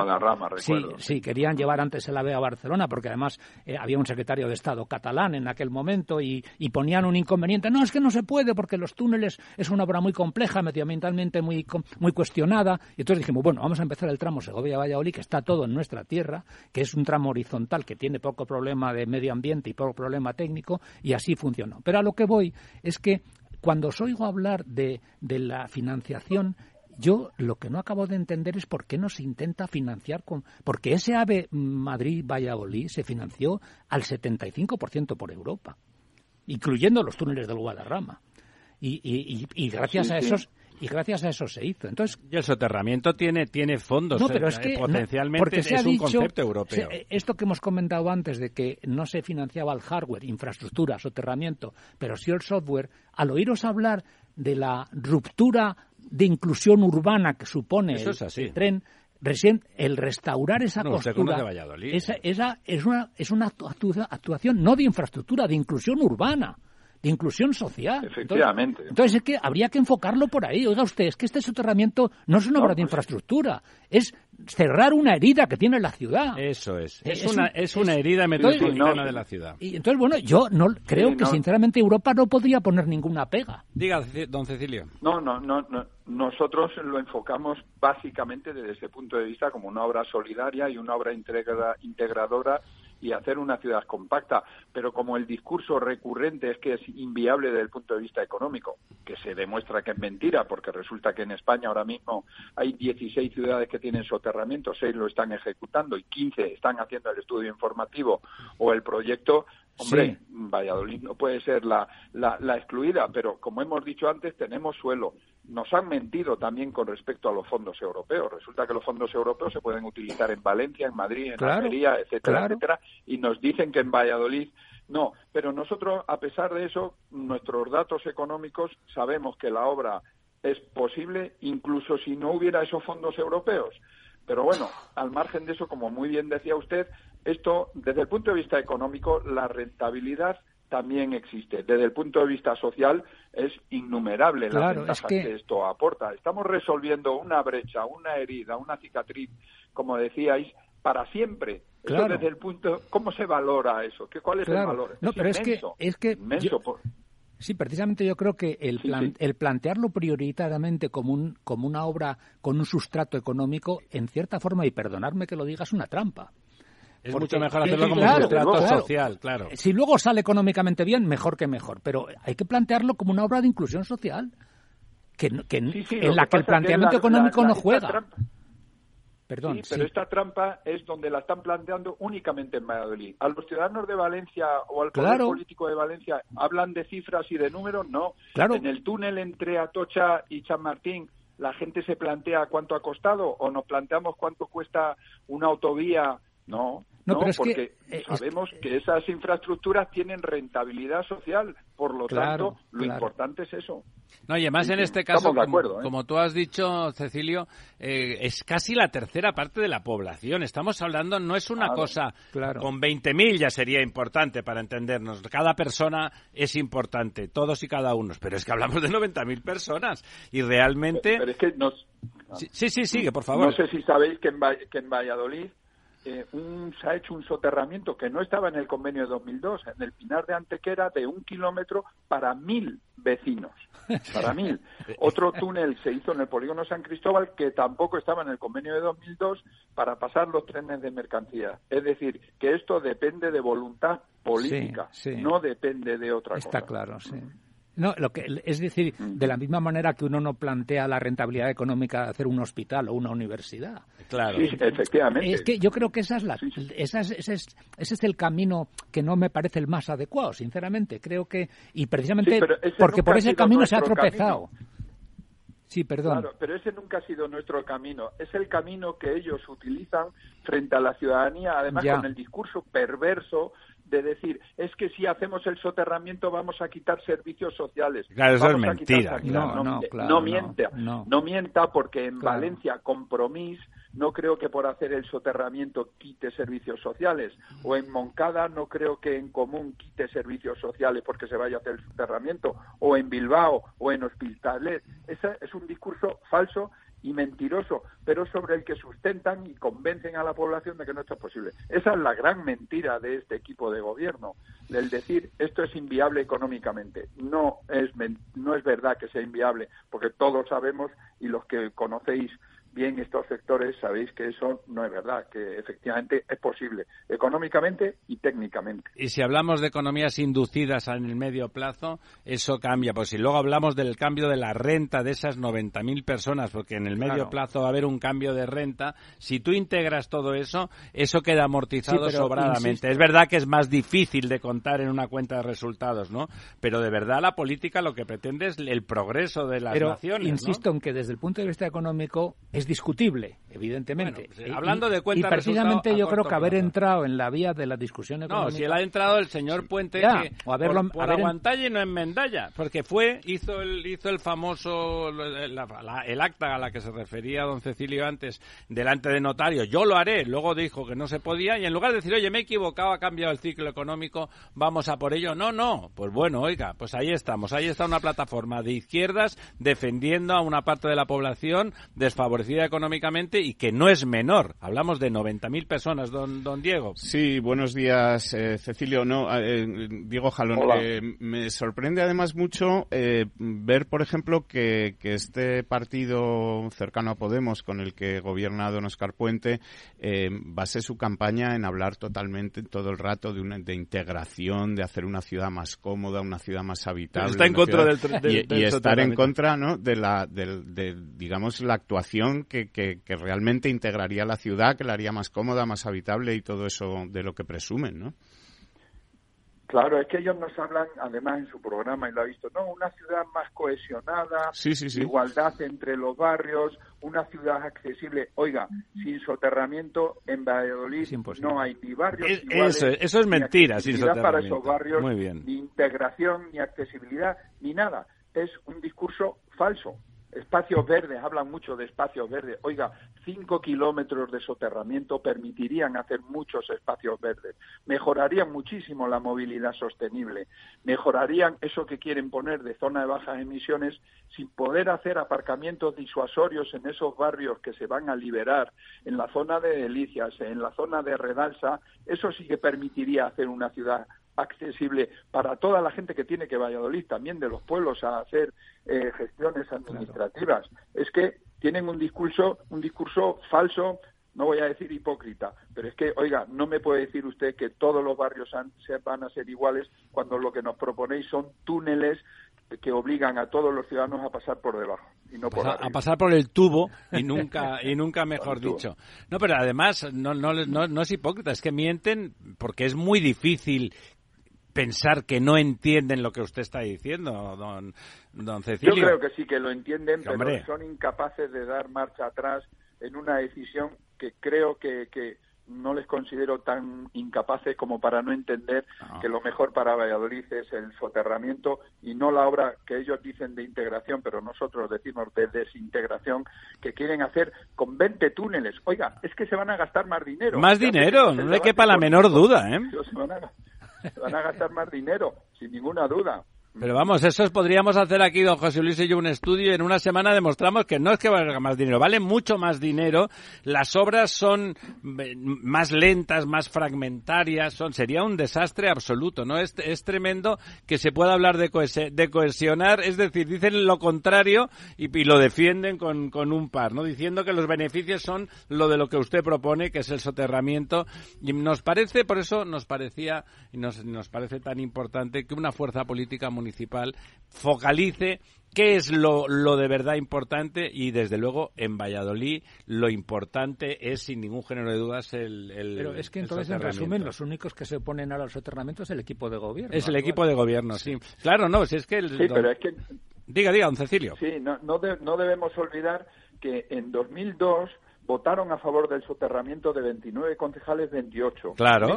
sí, sí, querían llevar antes el AVE a Barcelona, porque además eh, había un secretario de Estado catalán en aquel momento y, ponían un inconveniente. No, es que no se puede porque los túneles es una obra muy compleja, medioambientalmente muy, muy cuestionada. Y entonces dijimos, bueno, vamos a empezar el tramo Segovia-Valladolid, que está todo en nuestra tierra, que es un tramo horizontal que tiene poco problema de medio ambiente y poco problema técnico, y así funcionó. Pero a lo que voy es que cuando os oigo hablar de, de la financiación, yo lo que no acabo de entender es por qué no se intenta financiar con. Porque ese AVE Madrid-Valladolid se financió al 75% por Europa, incluyendo los túneles del Guadarrama. Y, y, y, gracias a esos. Y gracias a eso se hizo. Entonces, y el soterramiento tiene, tiene fondos. No, pero es eh, que potencialmente es un concepto europeo. esto que hemos comentado antes de que no se financiaba el hardware, infraestructura, soterramiento, pero sí el software, al oíros hablar de la ruptura de inclusión urbana que supone el, tren, recién el restaurar esa no, esa, esa, es una, es una actuación no de infraestructura, de inclusión urbana de inclusión social. Efectivamente. Entonces, es que habría que enfocarlo por ahí. Oiga usted, es que este soterramiento no es una obra de pues infraestructura, es cerrar una herida que tiene la ciudad. Eso es. Es, una, es una herida metropolitana de la ciudad. Y entonces, bueno, yo no creo que sinceramente Europa no podría poner ninguna pega. Diga, don Cecilio. No, no, no, no. Nosotros lo enfocamos básicamente desde ese punto de vista como una obra solidaria y una obra integradora y hacer una ciudad compacta, pero como el discurso recurrente es que es inviable desde el punto de vista económico, que se demuestra que es mentira, porque resulta que en España ahora mismo hay 16 ciudades que tienen soterramiento, 6 lo están ejecutando y 15 están haciendo el estudio informativo o el proyecto, Hombre, Valladolid no puede ser la, la, la, excluida, pero como hemos dicho antes, tenemos suelo, nos han mentido también con respecto a los fondos europeos. Resulta que los fondos europeos se pueden utilizar en Valencia, en Madrid, en Almería, etcétera, etcétera, y nos dicen que en Valladolid no. Pero nosotros, a pesar de eso, nuestros datos económicos sabemos que la obra es posible incluso si no hubiera esos fondos europeos. Pero bueno, al margen de eso, como muy bien decía usted, esto, desde el punto de vista económico, la rentabilidad también existe. Desde el punto de vista social es innumerable la ventaja que... esto aporta. Estamos resolviendo una brecha, una herida, una cicatriz, como decíais, para siempre. Eso desde el punto, ¿cómo se valora eso? ¿Qué, ¿Cuál es el valor? No, pero es que, es que Sí, precisamente yo creo que el, el plantearlo prioritariamente como, un, como una obra con un sustrato económico, en cierta forma, y perdonadme que lo diga, es una trampa. Es mucho mejor hacerlo como un sustrato social, claro. Si luego sale económicamente bien, mejor que mejor, pero hay que plantearlo como una obra de inclusión social, que, en la que el planteamiento económico no juega sí, pero esta trampa es donde la están planteando únicamente en Valladolid. A los ciudadanos de Valencia o al poder político de Valencia hablan de cifras y de números, no. En el túnel entre Atocha y Chamartín, la gente se plantea cuánto ha costado o nos planteamos cuánto cuesta una autovía no, no, porque eh, sabemos que esas infraestructuras tienen rentabilidad social, por lo tanto, lo importante es eso. No, y además en este caso, ¿eh? como, tú has dicho, Cecilio, eh, es casi la tercera parte de la población. Estamos hablando, no es una cosa con 20.000 ya sería importante para entendernos. Cada persona es importante, todos y cada uno, pero es que hablamos de 90.000 personas y realmente... Pero, es que nos... Sí, sí, sigue, por favor. No sé si sabéis que que en Valladolid eh, se ha hecho un soterramiento que no estaba en el convenio de 2002, en el Pinar de Antequera, de un kilómetro para mil vecinos. [LAUGHS] Para mil. Otro túnel se hizo en el polígono San Cristóbal que tampoco estaba en el convenio de 2002 para pasar los trenes de mercancía. Es decir, que esto depende de voluntad política, no depende de otra cosa. Está claro, sí. No, lo que, es decir, de la misma manera que uno no plantea la rentabilidad económica de hacer un hospital o una universidad. Claro. efectivamente. Es que yo creo que esa es la, ese, es, el camino que no me parece el más adecuado, sinceramente. Creo que, y precisamente porque por ese camino se ha tropezado. Sí, perdón. Claro, pero ese nunca ha sido nuestro camino. Es el camino que ellos utilizan frente a la ciudadanía, además con el discurso perverso de decir, es que si hacemos el soterramiento vamos a quitar servicios sociales. Claro, eso es mentira. No, no, no, mienta, no, mienta porque en Valencia Compromís no creo que por hacer el soterramiento quite servicios sociales o en Moncada no creo que en Común quite servicios sociales porque se vaya a hacer el soterramiento o en Bilbao o en Hospitalet. Ese es un discurso falso y mentiroso, pero sobre el que sustentan y convencen a la población de que no esto es posible. Esa es la gran mentira de este equipo de gobierno, del decir esto es inviable económicamente. No es, no es verdad que sea inviable, porque todos sabemos y los que conocéis bien estos sectores, sabéis que eso no es verdad, que efectivamente es posible económicamente y técnicamente. Y si hablamos de economías inducidas en el medio plazo, eso cambia. Pues si luego hablamos del cambio de la renta de esas 90.000 personas, porque en el medio plazo va a haber un cambio de renta, si tú integras todo eso, eso queda amortizado sobradamente. Es verdad que es más difícil de contar en una cuenta de resultados, ¿no? Pero de verdad la política lo que pretende es el progreso de las naciones. Insisto en que desde el punto de vista económico es discutible, evidentemente. Pues, hablando de cuentas Y precisamente yo creo que haber entrado en la vía de la discusión económica... No, si él ha entrado el señor Puente o haberlo, por, y no en Mendalla, porque fue, hizo el, hizo el famoso, el acta a la que se refería don Cecilio antes, delante de notario, yo lo haré, luego dijo que no se podía, y en lugar de decir, oye, me he equivocado, ha cambiado el ciclo económico, vamos a por ello, no, no, pues bueno, oiga, pues ahí estamos, ahí está una plataforma de izquierdas defendiendo a una parte de la población desfavorecida económicamente y que no es menor. Hablamos de 90.000 personas, don, don Diego. Sí, buenos días, eh, Cecilio. No, eh, Diego Jalón. Eh, me sorprende además mucho ver, por ejemplo, que, que, este partido cercano a Podemos, con el que gobierna don Oscar Puente, base su campaña en hablar totalmente todo el rato de, una, de integración, de hacer una ciudad más cómoda, una ciudad más habitable. Está en contra del, y, estar en contra, ¿no? De la, de, digamos, la actuación que, que, realmente integraría la ciudad, que la haría más cómoda, más habitable y todo eso de lo que presumen, ¿no? Claro, es que ellos nos hablan, además en su programa, y lo ha visto, no, una ciudad más cohesionada, igualdad entre los barrios, una ciudad accesible. Oiga, sin soterramiento en Valladolid no hay ni barrios eso, eso es mentira, sin soterramiento. para esos barrios, ni integración, ni accesibilidad, ni nada. Es un discurso falso. Es espacios verdes, hablan mucho de espacios verdes. Oiga, cinco kilómetros de soterramiento permitirían hacer muchos espacios verdes, mejorarían muchísimo la movilidad sostenible, mejorarían eso que quieren poner de zona de bajas emisiones sin poder hacer aparcamientos disuasorios en esos barrios que se van a liberar, en la zona de Delicias, en la zona de Redalsa, eso sí que permitiría hacer una ciudad accesible para toda la gente que tiene que Valladolid, también de los pueblos, a hacer eh, gestiones administrativas. Es que tienen un discurso, un discurso falso, no voy a decir hipócrita, pero es que, oiga, no me puede decir usted que todos los barrios van a ser iguales cuando lo que nos proponéis son túneles que obligan a todos los ciudadanos a pasar por debajo y no por a, a, pasar por el tubo [LAUGHS] y nunca y nunca mejor dicho. No pero además no, no, no, no es hipócrita es que mienten porque es muy difícil pensar que no entienden lo que usted está diciendo, don, don Cecilio. Yo creo que sí que lo entienden, pero son incapaces de dar marcha atrás en una decisión que creo que, que no les considero tan incapaces como para no entender ah. que lo mejor para Valladolid es el soterramiento y no la obra que ellos dicen de integración, pero nosotros decimos de desintegración, que quieren hacer con 20 túneles. Oiga, es que se van a gastar más dinero. Más dinero, no le quepa la menor duda, ¿eh? van a gastar más dinero, sin ninguna duda. Pero vamos, eso podríamos hacer aquí, don José Luis y yo, un estudio y en una semana demostramos que no es que valga más dinero, vale mucho más dinero, las obras son eh, más lentas, más fragmentarias, son sería un desastre absoluto, ¿no? Es, es tremendo que se pueda hablar de, de cohesionar, es decir, dicen lo contrario y, y lo defienden con, con, un par, ¿no? Diciendo que los beneficios son lo de lo que usted propone, que es el soterramiento, y nos parece, por eso nos parecía, y nos, nos parece tan importante que una fuerza política municipal focalice qué es lo, lo, de verdad importante y desde luego en Valladolid lo importante es sin ningún género de dudas el, el pero es que entonces en resumen los únicos que se oponen a los soterramientos es el equipo de gobierno es el equipo de gobierno sí, claro no si es que sí pero es que diga diga don Cecilio. Sí no no, no debemos olvidar que en 2002 votaron a favor del soterramiento de 29 concejales, 28. Claro.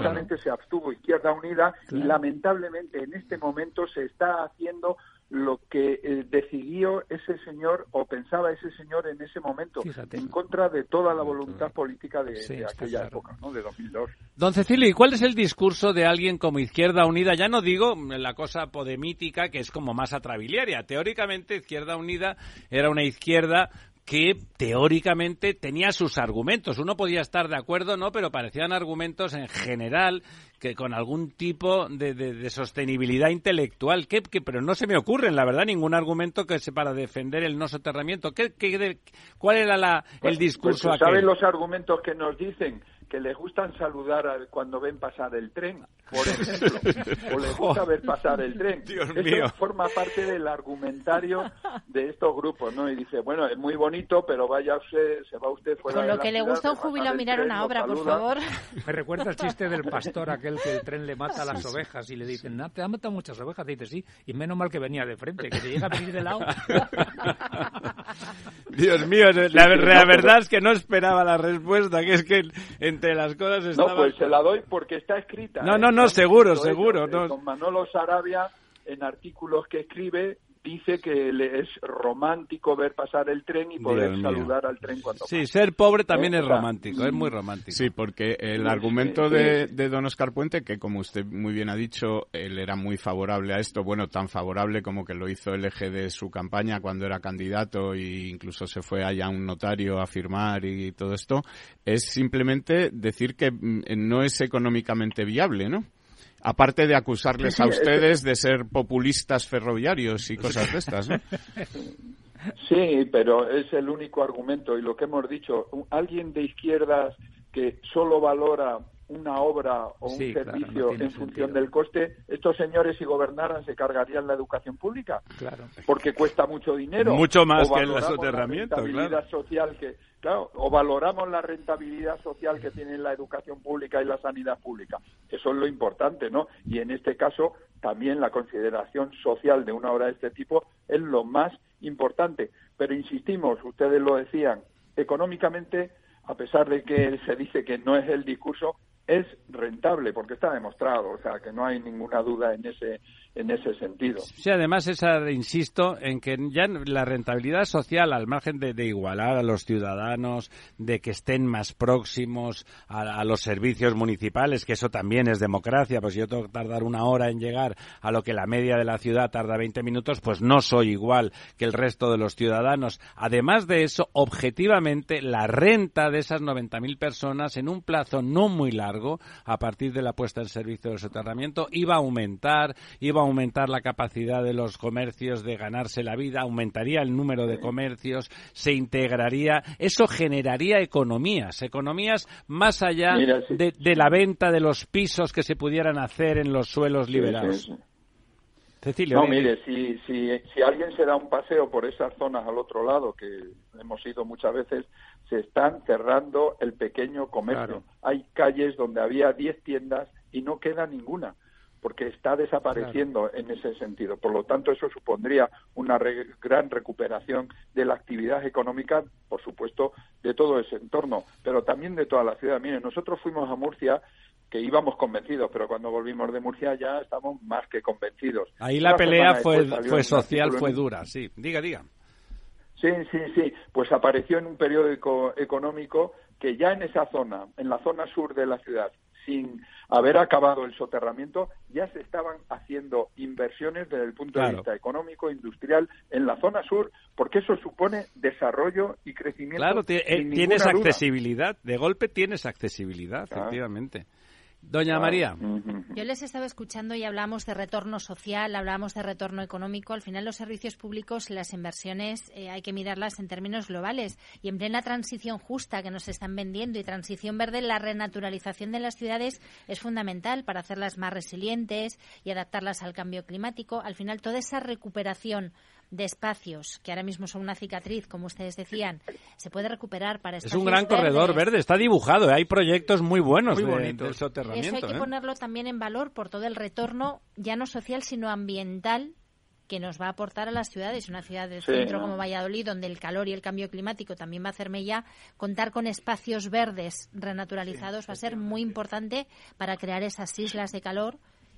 se abstuvo Izquierda Unida y lamentablemente en este momento se está haciendo lo que eh, decidió ese señor o pensaba ese señor en ese momento, en contra de toda la voluntad política de, aquella época, ¿no? de 2002. Don Cecilio, ¿y cuál es el discurso de alguien como Izquierda Unida? Ya no digo la cosa podemítica, que es como más atrabiliaria. Teóricamente, Izquierda Unida era una izquierda que teóricamente tenía sus argumentos. Uno podía estar de acuerdo, ¿no? Pero parecían argumentos en general que con algún tipo de, sostenibilidad intelectual. Que, pero no se me ocurre, la verdad, ningún argumento que se para defender el no soterramiento. ¿Qué, cuál era la, el pues, discurso pues, ¿Saben los argumentos que nos dicen? Que les gustan saludar cuando ven pasar el tren, por [LAUGHS] ejemplo, o les gusta ver pasar el tren. [LAUGHS] Eso forma parte del argumentario de estos grupos, ¿no? Y dice, bueno, es muy bonito, pero vaya usted, se va usted fuera Con lo que le gusta un jubilado mirar una obra, por favor. Me recuerda el chiste del pastor aquel que el tren le mata a las ovejas y le dicen, no, te ha matado muchas ovejas. Y dice, sí, y menos mal que venía de frente, que se llega a venir de lado. [LAUGHS] Dios mío, la, verdad es que no esperaba la respuesta, que es que entre las cosas estaba... No, pues se la doy porque está escrita. No, no, ¿eh? no, seguro, seguro. No. Con Manolo Sarabia, en artículos que escribe, dice que le es romántico ver pasar el tren y poder saludar al tren cuando Sí, ser pobre también es romántico, es muy romántico. Sí, porque el argumento de, de, don Oscar Puente, que como usted muy bien ha dicho, él era muy favorable a esto, bueno, tan favorable como que lo hizo el eje de su campaña cuando era candidato e incluso se fue allá a un notario a firmar y todo esto, es simplemente decir que mm, no es económicamente viable, ¿no? Aparte de acusarles a ustedes de ser populistas ferroviarios y cosas de estas, ¿no? Sí, pero es el único argumento y lo que hemos dicho, alguien de izquierdas que solo valora una obra o un servicio en función del coste, estos señores si gobernaran se cargarían la educación pública, claro. porque cuesta mucho dinero. Mucho más que el soterramiento, claro. social que, claro, o valoramos la rentabilidad social que tiene la educación pública y la sanidad pública. Eso es lo importante, ¿no? Y en este caso también la consideración social de una obra de este tipo es lo más importante. Pero insistimos, ustedes lo decían, económicamente, a pesar de que se dice que no es el discurso, es rentable porque está demostrado, o sea que no hay ninguna duda en ese en ese sentido. Sí, además esa, insisto en que ya la rentabilidad social al margen de, igualar a los ciudadanos, de que estén más próximos a, los servicios municipales, que eso también es democracia, pues yo tengo que tardar una hora en llegar a lo que la media de la ciudad tarda 20 minutos, pues no soy igual que el resto de los ciudadanos. Además de eso, objetivamente, la renta de esas 90.000 personas en un plazo no muy largo, a partir de la puesta en servicio del soterramiento, iba a aumentar, iba a aumentar la capacidad de los comercios de ganarse la vida, aumentaría el número de comercios, se integraría, eso generaría economías, economías más allá de, la venta de los pisos que se pudieran hacer en los suelos liberados. No, mire, si, si, si alguien se da un paseo por esas zonas al otro lado, que hemos ido muchas veces, se están cerrando el pequeño comercio. Hay calles donde había 10 tiendas y no queda ninguna porque está desapareciendo en ese sentido. Por lo tanto, eso supondría una gran recuperación de la actividad económica, por supuesto, de todo ese entorno, pero también de toda la ciudad. Miren, nosotros fuimos a Murcia que íbamos convencidos, pero cuando volvimos de Murcia ya estamos más que convencidos. Ahí la pelea fue, fue social, fue dura, sí. Diga, diga. Sí, sí, sí. Pues apareció en un periódico económico que ya en esa zona, en la zona sur de la ciudad, sin haber acabado el soterramiento, ya se estaban haciendo inversiones desde el punto de vista económico, industrial, en la zona sur, porque eso supone desarrollo y crecimiento. Claro, eh, tienes accesibilidad, de golpe tienes accesibilidad, efectivamente. Doña María. Yo les estaba escuchando y hablamos de retorno social, hablamos de retorno económico. Al final, los servicios públicos, las inversiones, eh, hay que mirarlas en términos globales. Y en plena transición justa que nos están vendiendo y transición verde, la renaturalización de las ciudades es fundamental para hacerlas más resilientes y adaptarlas al cambio climático. Al final, toda esa recuperación de espacios que ahora mismo son una cicatriz, como ustedes decían, se puede recuperar para Es un gran corredor verde, está dibujado, ¿eh? hay proyectos muy buenos muy bonitos. Eso hay que ¿eh? ponerlo también en valor por todo el retorno, ya no social, sino ambiental que nos va a aportar a las ciudades, una ciudad del centro como Valladolid, donde el calor y el cambio climático también va a hacerme ya, contar con espacios verdes renaturalizados va a ser muy importante para crear esas islas de calor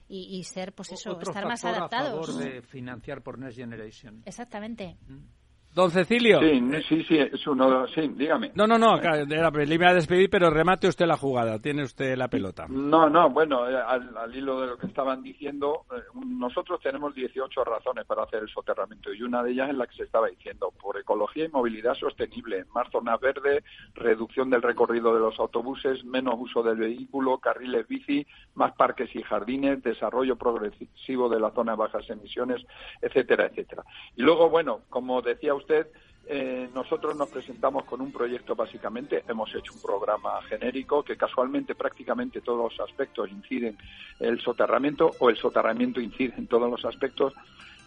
y, ser, pues eso, estar más adaptados. A favor de financiar por Next Generation. Exactamente. Mm. Don Cecilio. Sí, sí, sí, es uno, sí, dígame. No, no, no, le iba a despedir, pero remate usted la jugada, tiene usted la pelota. No, no, bueno, eh, al, hilo de lo que estaban diciendo, eh, nosotros tenemos 18 razones para hacer el soterramiento y una de ellas es la que se estaba diciendo, por ecología y movilidad sostenible, más zonas verdes, reducción del recorrido de los autobuses, menos uso del vehículo, carriles bici, más parques y jardines, desarrollo progresivo de las zonas de bajas emisiones, etcétera, etcétera. Y luego, bueno, como decía usted, usted, eh, nosotros nos presentamos con un proyecto básicamente, hemos hecho un programa genérico que casualmente prácticamente todos los aspectos inciden el soterramiento o el soterramiento incide en todos los aspectos.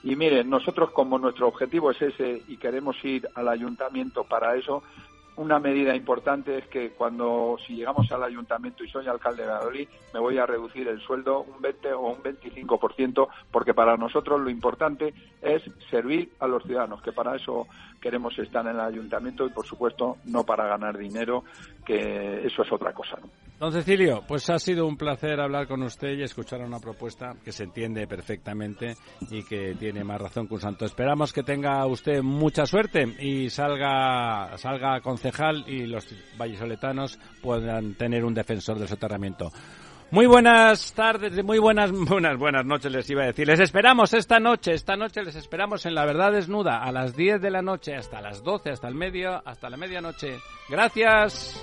Y miren, nosotros como nuestro objetivo es ese y queremos ir al ayuntamiento para eso, una medida importante es que cuando si llegamos al ayuntamiento y soy alcalde de Valladolid, me voy a reducir el sueldo un 20 o un 25%, porque para nosotros lo importante es servir a los ciudadanos, que para eso queremos estar en el ayuntamiento y, por supuesto, no para ganar dinero, que eso es otra cosa. Don Cecilio, pues ha sido un placer hablar con usted y escuchar una propuesta que se entiende perfectamente y que tiene más razón que un santo. Esperamos que tenga usted mucha suerte y salga, salga concejal y los vallisoletanos puedan tener un defensor del soterramiento. Muy buenas tardes, muy buenas, [LAUGHS] buenas, buenas noches les iba a decir. Les esperamos esta noche, esta noche les esperamos en La Verdad Desnuda a las 10 de la noche hasta las 12, hasta el medio, hasta la medianoche. Gracias.